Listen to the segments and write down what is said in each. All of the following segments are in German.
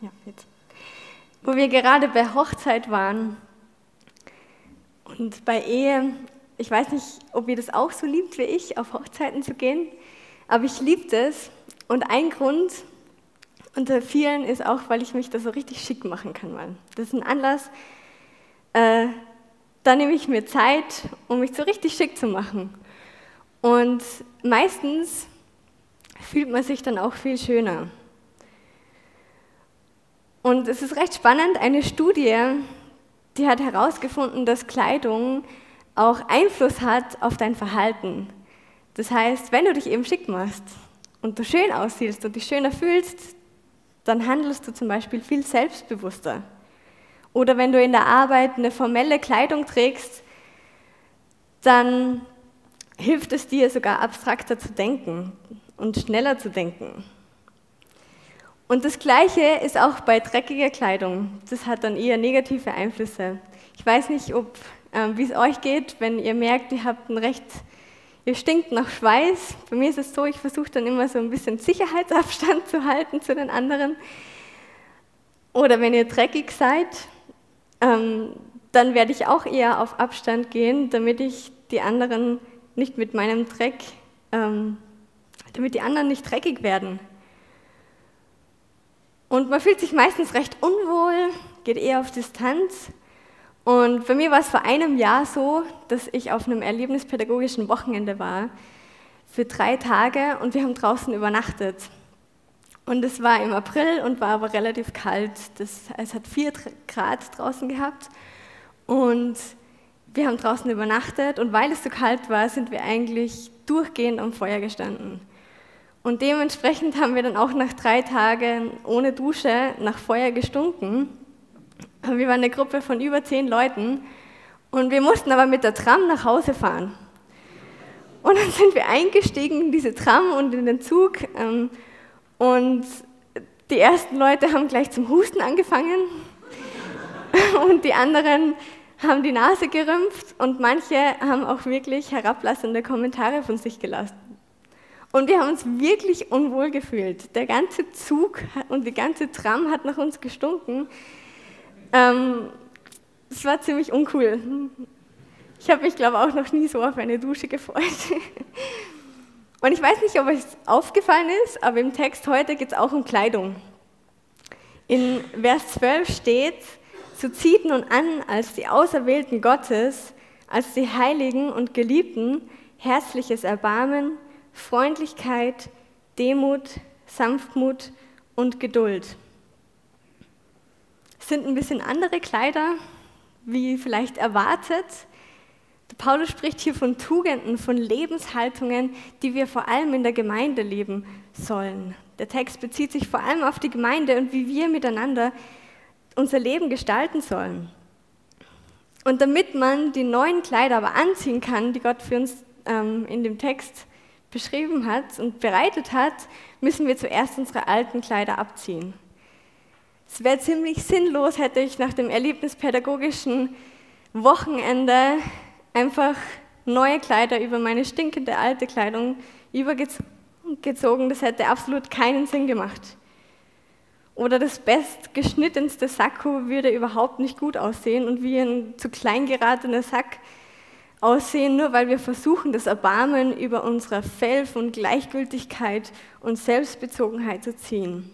Ja, jetzt. Wo wir gerade bei Hochzeit waren und bei Ehe. Ich weiß nicht, ob ihr das auch so liebt wie ich, auf Hochzeiten zu gehen, aber ich liebe das. Und ein Grund unter vielen ist auch, weil ich mich da so richtig schick machen kann. Mal. Das ist ein Anlass, äh, da nehme ich mir Zeit, um mich so richtig schick zu machen. Und meistens fühlt man sich dann auch viel schöner. Und es ist recht spannend, eine Studie, die hat herausgefunden, dass Kleidung auch Einfluss hat auf dein Verhalten. Das heißt, wenn du dich eben schick machst und du schön aussiehst und dich schöner fühlst, dann handelst du zum Beispiel viel selbstbewusster. Oder wenn du in der Arbeit eine formelle Kleidung trägst, dann hilft es dir sogar abstrakter zu denken und schneller zu denken. Und das Gleiche ist auch bei dreckiger Kleidung. Das hat dann eher negative Einflüsse. Ich weiß nicht, ob, äh, wie es euch geht, wenn ihr merkt, ihr habt ein recht, ihr stinkt nach Schweiß. Bei mir ist es so, ich versuche dann immer so ein bisschen Sicherheitsabstand zu halten zu den anderen. Oder wenn ihr dreckig seid, ähm, dann werde ich auch eher auf Abstand gehen, damit ich die anderen nicht mit meinem Dreck, ähm, damit die anderen nicht dreckig werden. Und man fühlt sich meistens recht unwohl, geht eher auf Distanz. Und bei mir war es vor einem Jahr so, dass ich auf einem erlebnispädagogischen Wochenende war für drei Tage und wir haben draußen übernachtet. Und es war im April und war aber relativ kalt. Das, es hat vier Grad draußen gehabt. Und wir haben draußen übernachtet und weil es so kalt war, sind wir eigentlich durchgehend am Feuer gestanden. Und dementsprechend haben wir dann auch nach drei Tagen ohne Dusche nach Feuer gestunken. Wir waren eine Gruppe von über zehn Leuten und wir mussten aber mit der Tram nach Hause fahren. Und dann sind wir eingestiegen in diese Tram und in den Zug ähm, und die ersten Leute haben gleich zum Husten angefangen und die anderen haben die Nase gerümpft und manche haben auch wirklich herablassende Kommentare von sich gelassen. Und wir haben uns wirklich unwohl gefühlt. Der ganze Zug und die ganze Tram hat nach uns gestunken. Ähm, es war ziemlich uncool. Ich habe mich, glaube ich, auch noch nie so auf eine Dusche gefreut. Und ich weiß nicht, ob euch aufgefallen ist, aber im Text heute geht es auch um Kleidung. In Vers 12 steht, so zieht nun an als die Auserwählten Gottes, als die Heiligen und Geliebten, herzliches Erbarmen, Freundlichkeit, Demut, Sanftmut und Geduld. Es sind ein bisschen andere Kleider, wie vielleicht erwartet, Paulus spricht hier von Tugenden, von Lebenshaltungen, die wir vor allem in der Gemeinde leben sollen. Der Text bezieht sich vor allem auf die Gemeinde und wie wir miteinander unser Leben gestalten sollen. Und damit man die neuen Kleider aber anziehen kann, die Gott für uns ähm, in dem Text beschrieben hat und bereitet hat, müssen wir zuerst unsere alten Kleider abziehen. Es wäre ziemlich sinnlos, hätte ich nach dem erlebnispädagogischen Wochenende einfach neue Kleider über meine stinkende alte Kleidung übergezogen. Das hätte absolut keinen Sinn gemacht. Oder das bestgeschnittenste Sakko würde überhaupt nicht gut aussehen und wie ein zu klein geratener Sack aussehen, nur weil wir versuchen, das Erbarmen über unsere Fell von Gleichgültigkeit und Selbstbezogenheit zu ziehen.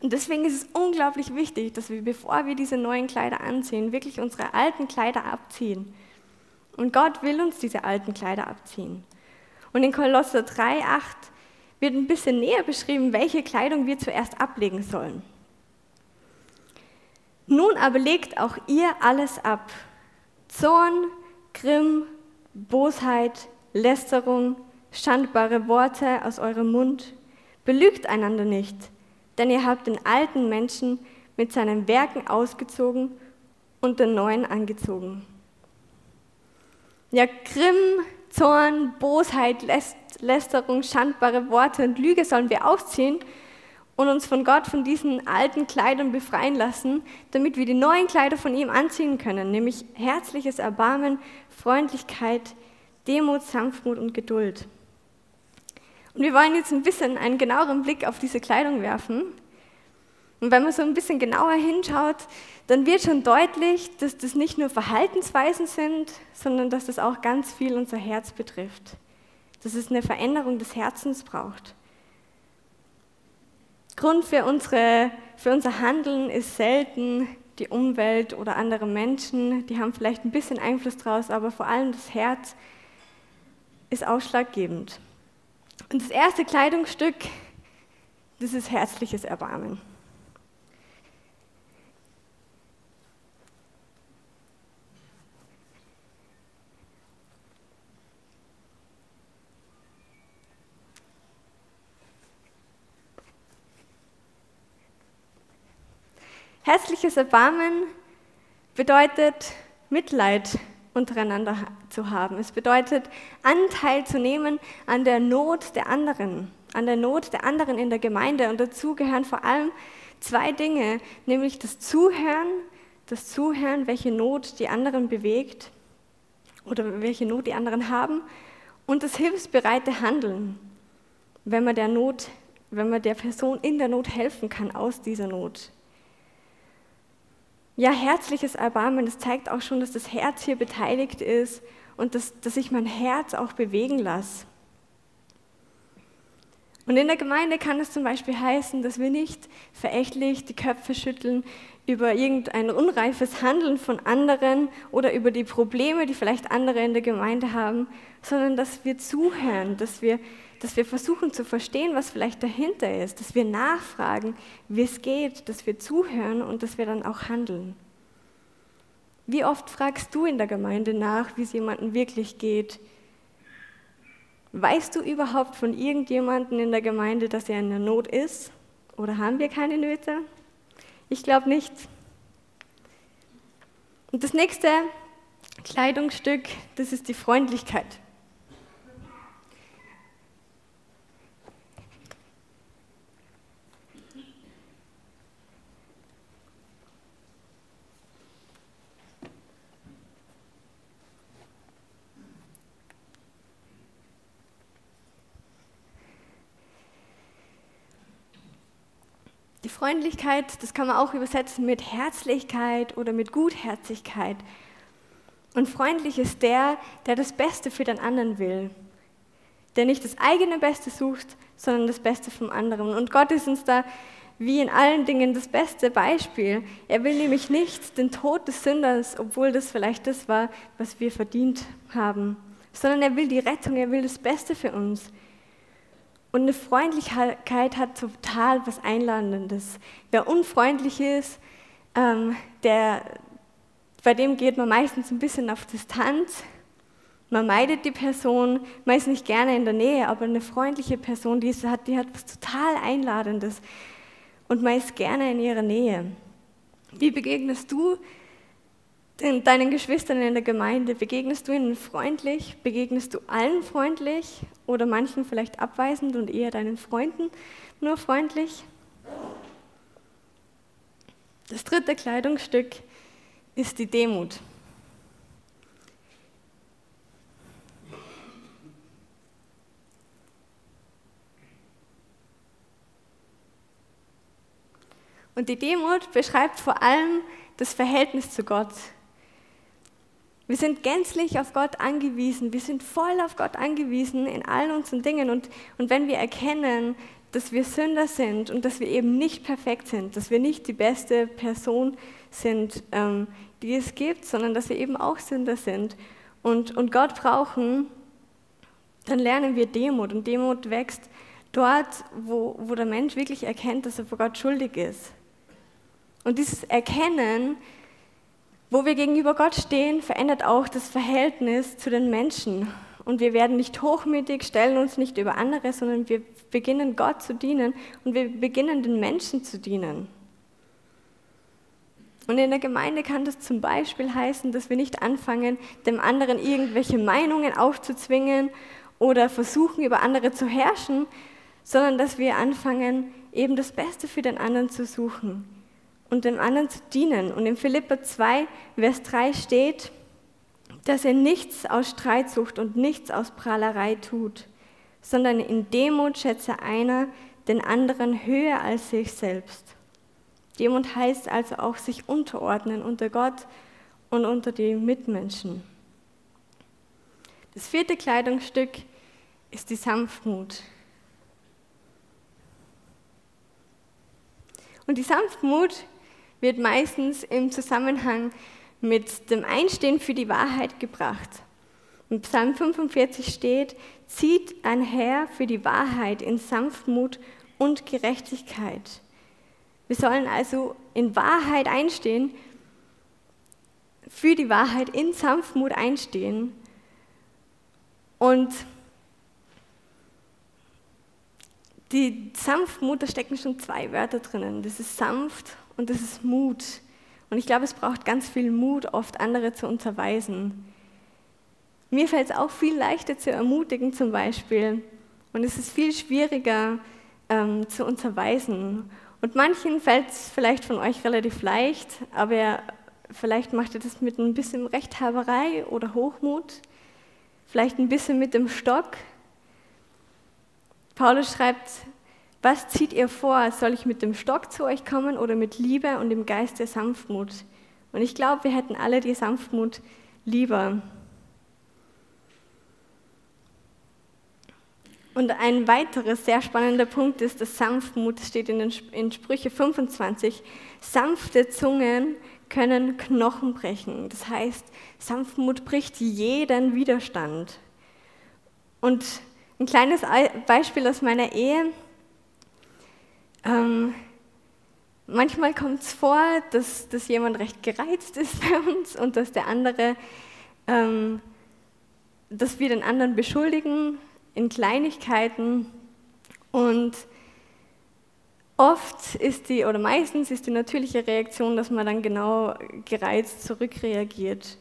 Und deswegen ist es unglaublich wichtig, dass wir, bevor wir diese neuen Kleider anziehen, wirklich unsere alten Kleider abziehen und Gott will uns diese alten Kleider abziehen. Und in Kolosser 3,8 wird ein bisschen näher beschrieben, welche Kleidung wir zuerst ablegen sollen. Nun aber legt auch ihr alles ab. Zorn, Grimm, Bosheit, Lästerung, schandbare Worte aus eurem Mund. Belügt einander nicht, denn ihr habt den alten Menschen mit seinen Werken ausgezogen und den neuen angezogen. Ja, Grimm, Zorn, Bosheit, Lästerung, schandbare Worte und Lüge sollen wir ausziehen und uns von Gott von diesen alten Kleidern befreien lassen, damit wir die neuen Kleider von ihm anziehen können, nämlich herzliches Erbarmen, Freundlichkeit, Demut, Sanftmut und Geduld. Und wir wollen jetzt ein bisschen einen genaueren Blick auf diese Kleidung werfen. Und wenn man so ein bisschen genauer hinschaut, dann wird schon deutlich, dass das nicht nur Verhaltensweisen sind, sondern dass das auch ganz viel unser Herz betrifft. Dass es eine Veränderung des Herzens braucht. Grund für, unsere, für unser Handeln ist selten die Umwelt oder andere Menschen. Die haben vielleicht ein bisschen Einfluss draus, aber vor allem das Herz ist ausschlaggebend. Und das erste Kleidungsstück, das ist herzliches Erbarmen. Herzliches Erbarmen bedeutet Mitleid untereinander zu haben. Es bedeutet Anteil zu nehmen an der Not der anderen, an der Not der anderen in der Gemeinde. Und dazu gehören vor allem zwei Dinge, nämlich das Zuhören, das Zuhören, welche Not die anderen bewegt oder welche Not die anderen haben und das hilfsbereite Handeln, wenn man der Not, wenn man der Person in der Not helfen kann aus dieser Not. Ja, herzliches Erbarmen, das zeigt auch schon, dass das Herz hier beteiligt ist und dass, dass ich mein Herz auch bewegen lasse. Und in der Gemeinde kann es zum Beispiel heißen, dass wir nicht verächtlich die Köpfe schütteln über irgendein unreifes Handeln von anderen oder über die Probleme, die vielleicht andere in der Gemeinde haben, sondern dass wir zuhören, dass wir dass wir versuchen zu verstehen, was vielleicht dahinter ist, dass wir nachfragen, wie es geht, dass wir zuhören und dass wir dann auch handeln. Wie oft fragst du in der Gemeinde nach, wie es jemandem wirklich geht? Weißt du überhaupt von irgendjemandem in der Gemeinde, dass er in der Not ist? Oder haben wir keine Nöte? Ich glaube nicht. Und das nächste Kleidungsstück, das ist die Freundlichkeit. Freundlichkeit, das kann man auch übersetzen mit Herzlichkeit oder mit Gutherzigkeit. Und freundlich ist der, der das Beste für den anderen will. Der nicht das eigene Beste sucht, sondern das Beste vom anderen. Und Gott ist uns da wie in allen Dingen das beste Beispiel. Er will nämlich nicht den Tod des Sünders, obwohl das vielleicht das war, was wir verdient haben, sondern er will die Rettung, er will das Beste für uns. Und eine Freundlichkeit hat total was Einladendes. Wer unfreundlich ist, ähm, der, bei dem geht man meistens ein bisschen auf Distanz. Man meidet die Person, man ist nicht gerne in der Nähe, aber eine freundliche Person, die, hat, die hat was total Einladendes und man ist gerne in ihrer Nähe. Wie begegnest du deinen Geschwistern in der Gemeinde? Begegnest du ihnen freundlich? Begegnest du allen freundlich? Oder manchen vielleicht abweisend und eher deinen Freunden nur freundlich? Das dritte Kleidungsstück ist die Demut. Und die Demut beschreibt vor allem das Verhältnis zu Gott. Wir sind gänzlich auf Gott angewiesen. Wir sind voll auf Gott angewiesen in allen unseren Dingen. Und, und wenn wir erkennen, dass wir Sünder sind und dass wir eben nicht perfekt sind, dass wir nicht die beste Person sind, ähm, die es gibt, sondern dass wir eben auch Sünder sind und, und Gott brauchen, dann lernen wir Demut. Und Demut wächst dort, wo, wo der Mensch wirklich erkennt, dass er vor Gott schuldig ist. Und dieses Erkennen wo wir gegenüber Gott stehen, verändert auch das Verhältnis zu den Menschen. Und wir werden nicht hochmütig, stellen uns nicht über andere, sondern wir beginnen Gott zu dienen und wir beginnen den Menschen zu dienen. Und in der Gemeinde kann das zum Beispiel heißen, dass wir nicht anfangen, dem anderen irgendwelche Meinungen aufzuzwingen oder versuchen, über andere zu herrschen, sondern dass wir anfangen, eben das Beste für den anderen zu suchen und dem anderen zu dienen. Und in Philippa 2, Vers 3 steht, dass er nichts aus Streitsucht und nichts aus Prahlerei tut, sondern in Demut schätze einer den anderen höher als sich selbst. Demut heißt also auch sich unterordnen unter Gott und unter die Mitmenschen. Das vierte Kleidungsstück ist die Sanftmut. Und die Sanftmut wird meistens im Zusammenhang mit dem Einstehen für die Wahrheit gebracht. In Psalm 45 steht, zieht ein Herr für die Wahrheit in Sanftmut und Gerechtigkeit. Wir sollen also in Wahrheit einstehen, für die Wahrheit in Sanftmut einstehen. Und die Sanftmut, da stecken schon zwei Wörter drinnen. Das ist sanft und das ist Mut. Und ich glaube, es braucht ganz viel Mut, oft andere zu unterweisen. Mir fällt es auch viel leichter zu ermutigen zum Beispiel. Und es ist viel schwieriger ähm, zu unterweisen. Und manchen fällt es vielleicht von euch relativ leicht, aber vielleicht macht ihr das mit ein bisschen Rechthaberei oder Hochmut, vielleicht ein bisschen mit dem Stock. Paulus schreibt, was zieht ihr vor? Soll ich mit dem Stock zu euch kommen oder mit Liebe und dem Geist der Sanftmut? Und ich glaube, wir hätten alle die Sanftmut lieber. Und ein weiterer sehr spannender Punkt ist, dass Sanftmut steht in, den, in Sprüche 25. Sanfte Zungen können Knochen brechen. Das heißt, Sanftmut bricht jeden Widerstand. Und ein kleines Beispiel aus meiner Ehe. Ähm, manchmal kommt es vor, dass, dass jemand recht gereizt ist bei uns und dass der andere, ähm, dass wir den anderen beschuldigen in Kleinigkeiten und oft ist die, oder meistens ist die natürliche Reaktion, dass man dann genau gereizt zurückreagiert.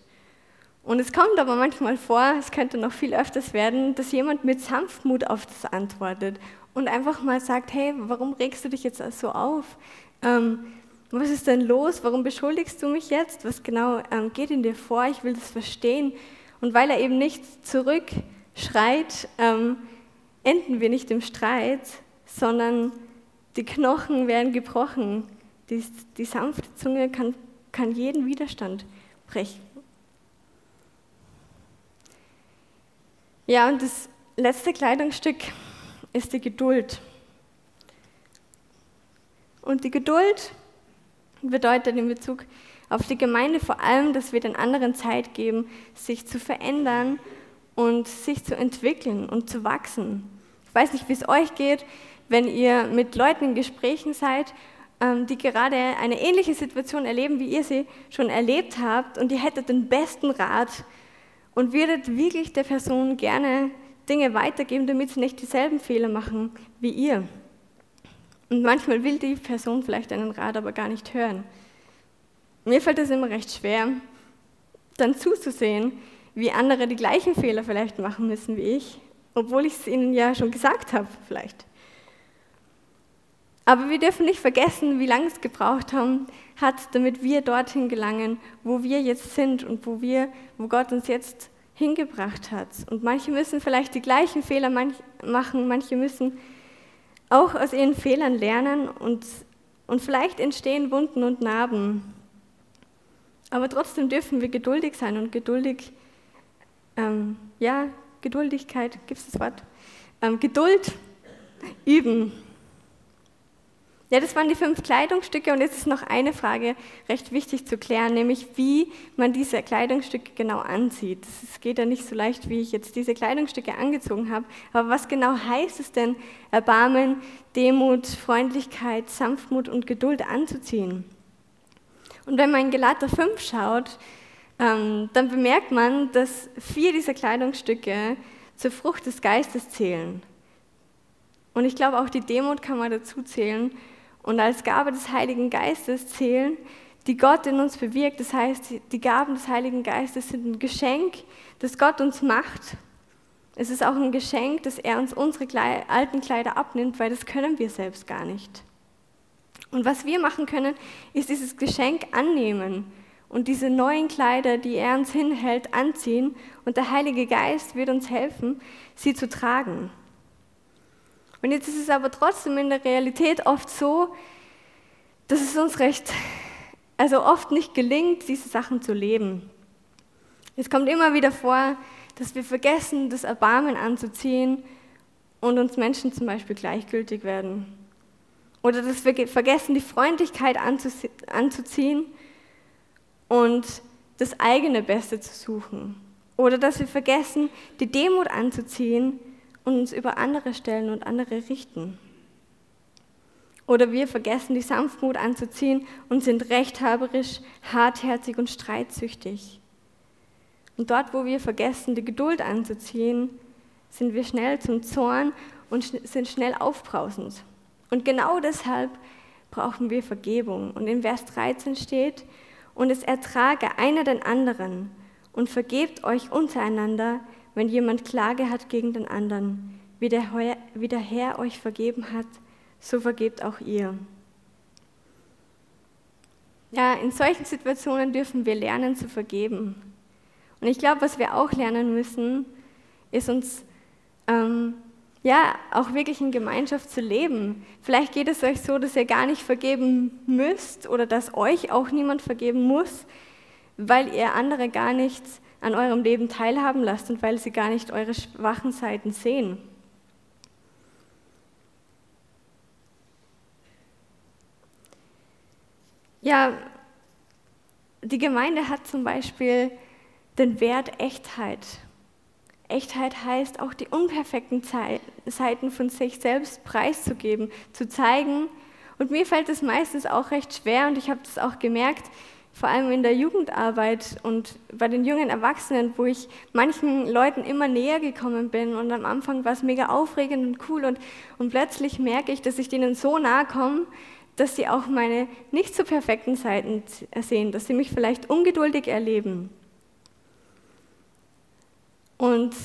Und es kommt aber manchmal vor, es könnte noch viel öfters werden, dass jemand mit Sanftmut auf das antwortet und einfach mal sagt, hey, warum regst du dich jetzt so auf? Ähm, was ist denn los? Warum beschuldigst du mich jetzt? Was genau ähm, geht in dir vor? Ich will das verstehen. Und weil er eben nicht zurückschreit, ähm, enden wir nicht im Streit, sondern die Knochen werden gebrochen. Die, die sanfte Zunge kann, kann jeden Widerstand brechen. Ja, und das letzte Kleidungsstück ist die Geduld. Und die Geduld bedeutet in Bezug auf die Gemeinde vor allem, dass wir den anderen Zeit geben, sich zu verändern und sich zu entwickeln und zu wachsen. Ich weiß nicht, wie es euch geht, wenn ihr mit Leuten in Gesprächen seid, ähm, die gerade eine ähnliche Situation erleben, wie ihr sie schon erlebt habt und ihr hättet den besten Rat und würdet wirklich der Person gerne Dinge weitergeben, damit sie nicht dieselben Fehler machen wie ihr. Und manchmal will die Person vielleicht einen Rat aber gar nicht hören. Mir fällt es immer recht schwer, dann zuzusehen, wie andere die gleichen Fehler vielleicht machen müssen wie ich, obwohl ich es ihnen ja schon gesagt habe vielleicht. Aber wir dürfen nicht vergessen, wie lange es gebraucht haben, hat, damit wir dorthin gelangen, wo wir jetzt sind und wo wir, wo Gott uns jetzt hingebracht hat. Und manche müssen vielleicht die gleichen Fehler machen, manche müssen auch aus ihren Fehlern lernen und, und vielleicht entstehen Wunden und Narben. Aber trotzdem dürfen wir geduldig sein und geduldig, ähm, ja, Geduldigkeit, gibt es das Wort? Ähm, Geduld üben. Ja, das waren die fünf Kleidungsstücke und jetzt ist noch eine Frage recht wichtig zu klären, nämlich wie man diese Kleidungsstücke genau anzieht. Es geht ja nicht so leicht, wie ich jetzt diese Kleidungsstücke angezogen habe, aber was genau heißt es denn, Erbarmen, Demut, Freundlichkeit, Sanftmut und Geduld anzuziehen? Und wenn man in Galater 5 schaut, ähm, dann bemerkt man, dass vier dieser Kleidungsstücke zur Frucht des Geistes zählen. Und ich glaube, auch die Demut kann man dazu zählen und als Gabe des Heiligen Geistes zählen, die Gott in uns bewirkt. Das heißt, die Gaben des Heiligen Geistes sind ein Geschenk, das Gott uns macht. Es ist auch ein Geschenk, dass er uns unsere alten Kleider abnimmt, weil das können wir selbst gar nicht. Und was wir machen können, ist dieses Geschenk annehmen und diese neuen Kleider, die er uns hinhält, anziehen. Und der Heilige Geist wird uns helfen, sie zu tragen. Und jetzt ist es aber trotzdem in der Realität oft so, dass es uns recht, also oft nicht gelingt, diese Sachen zu leben. Es kommt immer wieder vor, dass wir vergessen, das Erbarmen anzuziehen und uns Menschen zum Beispiel gleichgültig werden. Oder dass wir vergessen, die Freundlichkeit anzuziehen und das eigene Beste zu suchen. Oder dass wir vergessen, die Demut anzuziehen und uns über andere stellen und andere richten. Oder wir vergessen, die Sanftmut anzuziehen und sind rechthaberisch, hartherzig und streitsüchtig. Und dort, wo wir vergessen, die Geduld anzuziehen, sind wir schnell zum Zorn und sind schnell aufbrausend. Und genau deshalb brauchen wir Vergebung. Und in Vers 13 steht, und es ertrage einer den anderen und vergebt euch untereinander, wenn jemand Klage hat gegen den anderen. Wie der, wie der Herr euch vergeben hat, so vergebt auch ihr. Ja, in solchen Situationen dürfen wir lernen zu vergeben. Und ich glaube, was wir auch lernen müssen, ist uns ähm, ja auch wirklich in Gemeinschaft zu leben. Vielleicht geht es euch so, dass ihr gar nicht vergeben müsst oder dass euch auch niemand vergeben muss, weil ihr andere gar nicht an eurem Leben teilhaben lasst und weil sie gar nicht eure schwachen Seiten sehen. Ja, die Gemeinde hat zum Beispiel den Wert Echtheit. Echtheit heißt auch die unperfekten Seiten von sich selbst preiszugeben, zu zeigen. Und mir fällt es meistens auch recht schwer und ich habe das auch gemerkt, vor allem in der Jugendarbeit und bei den jungen Erwachsenen, wo ich manchen Leuten immer näher gekommen bin. Und am Anfang war es mega aufregend und cool. Und, und plötzlich merke ich, dass ich denen so nahe komme, dass sie auch meine nicht so perfekten Seiten sehen, dass sie mich vielleicht ungeduldig erleben. Und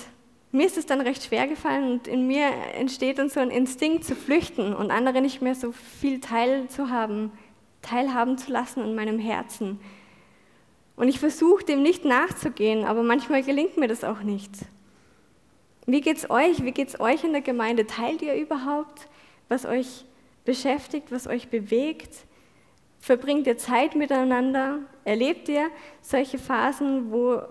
mir ist es dann recht schwer gefallen und in mir entsteht dann so ein Instinkt zu flüchten und andere nicht mehr so viel teilzuhaben, teilhaben zu lassen in meinem Herzen. Und ich versuche dem nicht nachzugehen, aber manchmal gelingt mir das auch nicht. Wie geht's euch? Wie geht's euch in der Gemeinde? Teilt ihr überhaupt, was euch beschäftigt, was euch bewegt? Verbringt ihr Zeit miteinander? Erlebt ihr solche Phasen, wo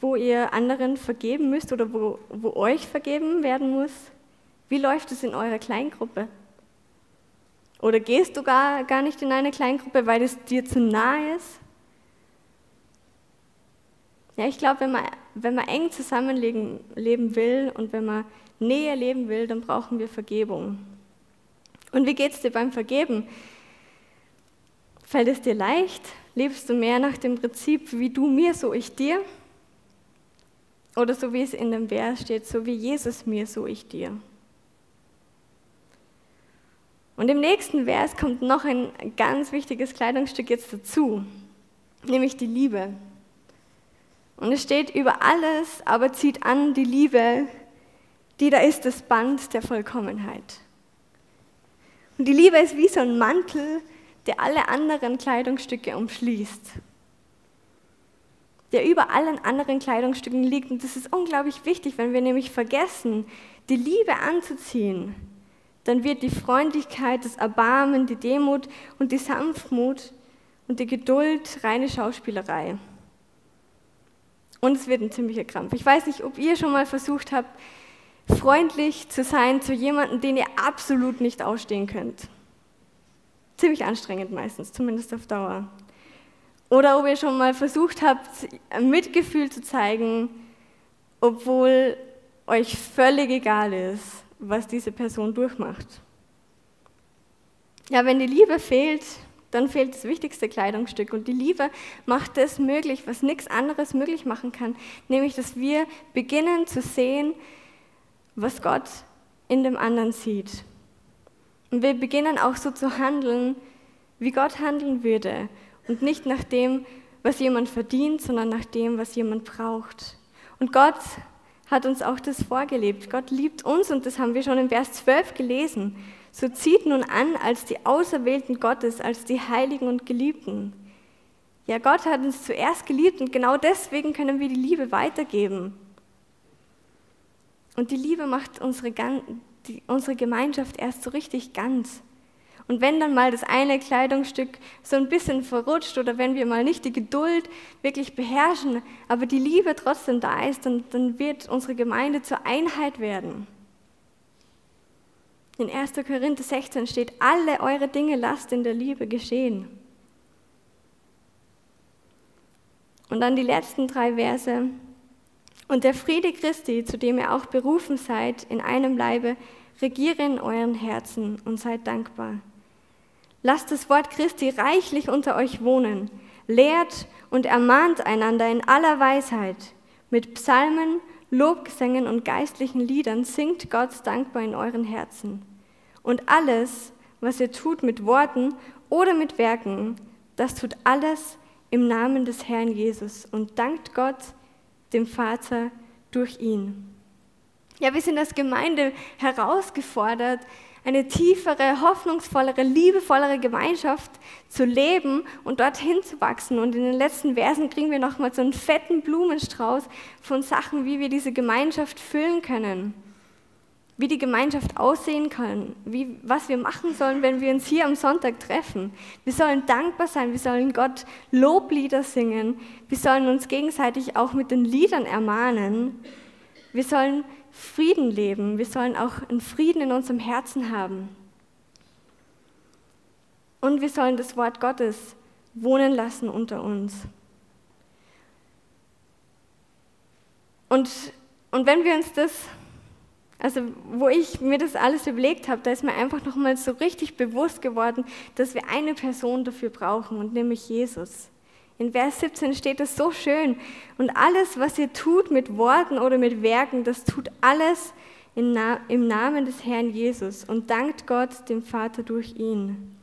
wo ihr anderen vergeben müsst oder wo, wo euch vergeben werden muss? Wie läuft es in eurer Kleingruppe? Oder gehst du gar, gar nicht in eine Kleingruppe, weil es dir zu nahe ist? Ja, ich glaube, wenn man, wenn man eng zusammenleben leben will und wenn man Nähe leben will, dann brauchen wir Vergebung. Und wie geht es dir beim Vergeben? Fällt es dir leicht? Lebst du mehr nach dem Prinzip, wie du mir, so ich dir? Oder so wie es in dem Vers steht, so wie Jesus mir, so ich dir. Und im nächsten Vers kommt noch ein ganz wichtiges Kleidungsstück jetzt dazu, nämlich die Liebe. Und es steht über alles, aber zieht an die Liebe, die da ist das Band der Vollkommenheit. Und die Liebe ist wie so ein Mantel, der alle anderen Kleidungsstücke umschließt der über allen anderen Kleidungsstücken liegt. Und das ist unglaublich wichtig, wenn wir nämlich vergessen, die Liebe anzuziehen, dann wird die Freundlichkeit, das Erbarmen, die Demut und die Sanftmut und die Geduld reine Schauspielerei. Und es wird ein ziemlicher Krampf. Ich weiß nicht, ob ihr schon mal versucht habt, freundlich zu sein zu jemandem, den ihr absolut nicht ausstehen könnt. Ziemlich anstrengend meistens, zumindest auf Dauer. Oder ob ihr schon mal versucht habt, Mitgefühl zu zeigen, obwohl euch völlig egal ist, was diese Person durchmacht. Ja, wenn die Liebe fehlt, dann fehlt das wichtigste Kleidungsstück. Und die Liebe macht das möglich, was nichts anderes möglich machen kann, nämlich dass wir beginnen zu sehen, was Gott in dem anderen sieht. Und wir beginnen auch so zu handeln, wie Gott handeln würde. Und nicht nach dem, was jemand verdient, sondern nach dem, was jemand braucht. Und Gott hat uns auch das vorgelebt. Gott liebt uns und das haben wir schon im Vers 12 gelesen. So zieht nun an als die Auserwählten Gottes, als die Heiligen und Geliebten. Ja, Gott hat uns zuerst geliebt und genau deswegen können wir die Liebe weitergeben. Und die Liebe macht unsere, unsere Gemeinschaft erst so richtig ganz. Und wenn dann mal das eine Kleidungsstück so ein bisschen verrutscht oder wenn wir mal nicht die Geduld wirklich beherrschen, aber die Liebe trotzdem da ist, dann, dann wird unsere Gemeinde zur Einheit werden. In 1. Korinther 16 steht, alle eure Dinge lasst in der Liebe geschehen. Und dann die letzten drei Verse. Und der Friede Christi, zu dem ihr auch berufen seid, in einem Leibe, regiere in euren Herzen und seid dankbar. Lasst das Wort Christi reichlich unter euch wohnen. Lehrt und ermahnt einander in aller Weisheit. Mit Psalmen, Lobgesängen und geistlichen Liedern singt Gott dankbar in euren Herzen. Und alles, was ihr tut mit Worten oder mit Werken, das tut alles im Namen des Herrn Jesus und dankt Gott, dem Vater, durch ihn. Ja, wir sind als Gemeinde herausgefordert, eine tiefere, hoffnungsvollere, liebevollere Gemeinschaft zu leben und dorthin zu wachsen. Und in den letzten Versen kriegen wir nochmal so einen fetten Blumenstrauß von Sachen, wie wir diese Gemeinschaft füllen können, wie die Gemeinschaft aussehen kann, wie, was wir machen sollen, wenn wir uns hier am Sonntag treffen. Wir sollen dankbar sein, wir sollen Gott Loblieder singen, wir sollen uns gegenseitig auch mit den Liedern ermahnen. Wir sollen Frieden leben. Wir sollen auch einen Frieden in unserem Herzen haben. Und wir sollen das Wort Gottes wohnen lassen unter uns. Und, und wenn wir uns das, also wo ich mir das alles überlegt habe, da ist mir einfach nochmal so richtig bewusst geworden, dass wir eine Person dafür brauchen, und nämlich Jesus. In Vers 17 steht es so schön. Und alles, was ihr tut mit Worten oder mit Werken, das tut alles im Namen des Herrn Jesus und dankt Gott, dem Vater, durch ihn.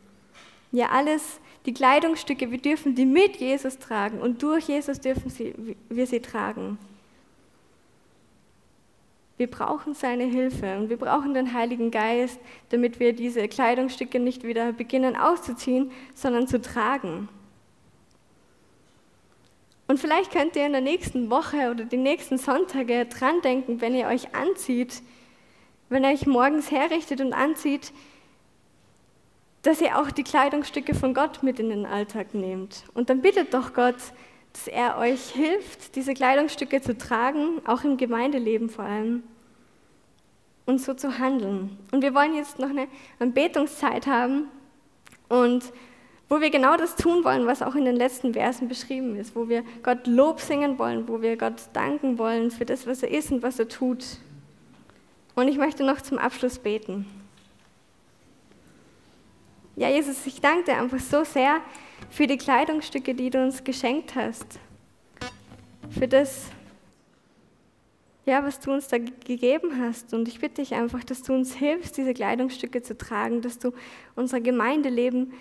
Ja, alles, die Kleidungsstücke, wir dürfen die mit Jesus tragen und durch Jesus dürfen sie, wir sie tragen. Wir brauchen seine Hilfe und wir brauchen den Heiligen Geist, damit wir diese Kleidungsstücke nicht wieder beginnen auszuziehen, sondern zu tragen. Und vielleicht könnt ihr in der nächsten Woche oder die nächsten Sonntage dran denken, wenn ihr euch anzieht, wenn ihr euch morgens herrichtet und anzieht, dass ihr auch die Kleidungsstücke von Gott mit in den Alltag nehmt. Und dann bittet doch Gott, dass er euch hilft, diese Kleidungsstücke zu tragen, auch im Gemeindeleben vor allem, und so zu handeln. Und wir wollen jetzt noch eine Anbetungszeit haben und wo wir genau das tun wollen, was auch in den letzten Versen beschrieben ist, wo wir Gott Lob singen wollen, wo wir Gott danken wollen für das, was er ist und was er tut. Und ich möchte noch zum Abschluss beten. Ja, Jesus, ich danke dir einfach so sehr für die Kleidungsstücke, die du uns geschenkt hast. Für das, ja, was du uns da gegeben hast. Und ich bitte dich einfach, dass du uns hilfst, diese Kleidungsstücke zu tragen, dass du unser Gemeindeleben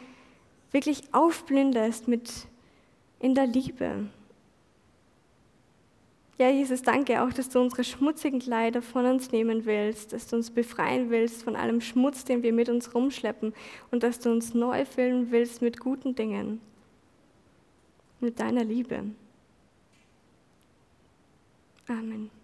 wirklich aufblühen lässt mit in der Liebe. Ja, Jesus, danke auch, dass du unsere schmutzigen Kleider von uns nehmen willst, dass du uns befreien willst von allem Schmutz, den wir mit uns rumschleppen und dass du uns neu füllen willst mit guten Dingen, mit deiner Liebe. Amen.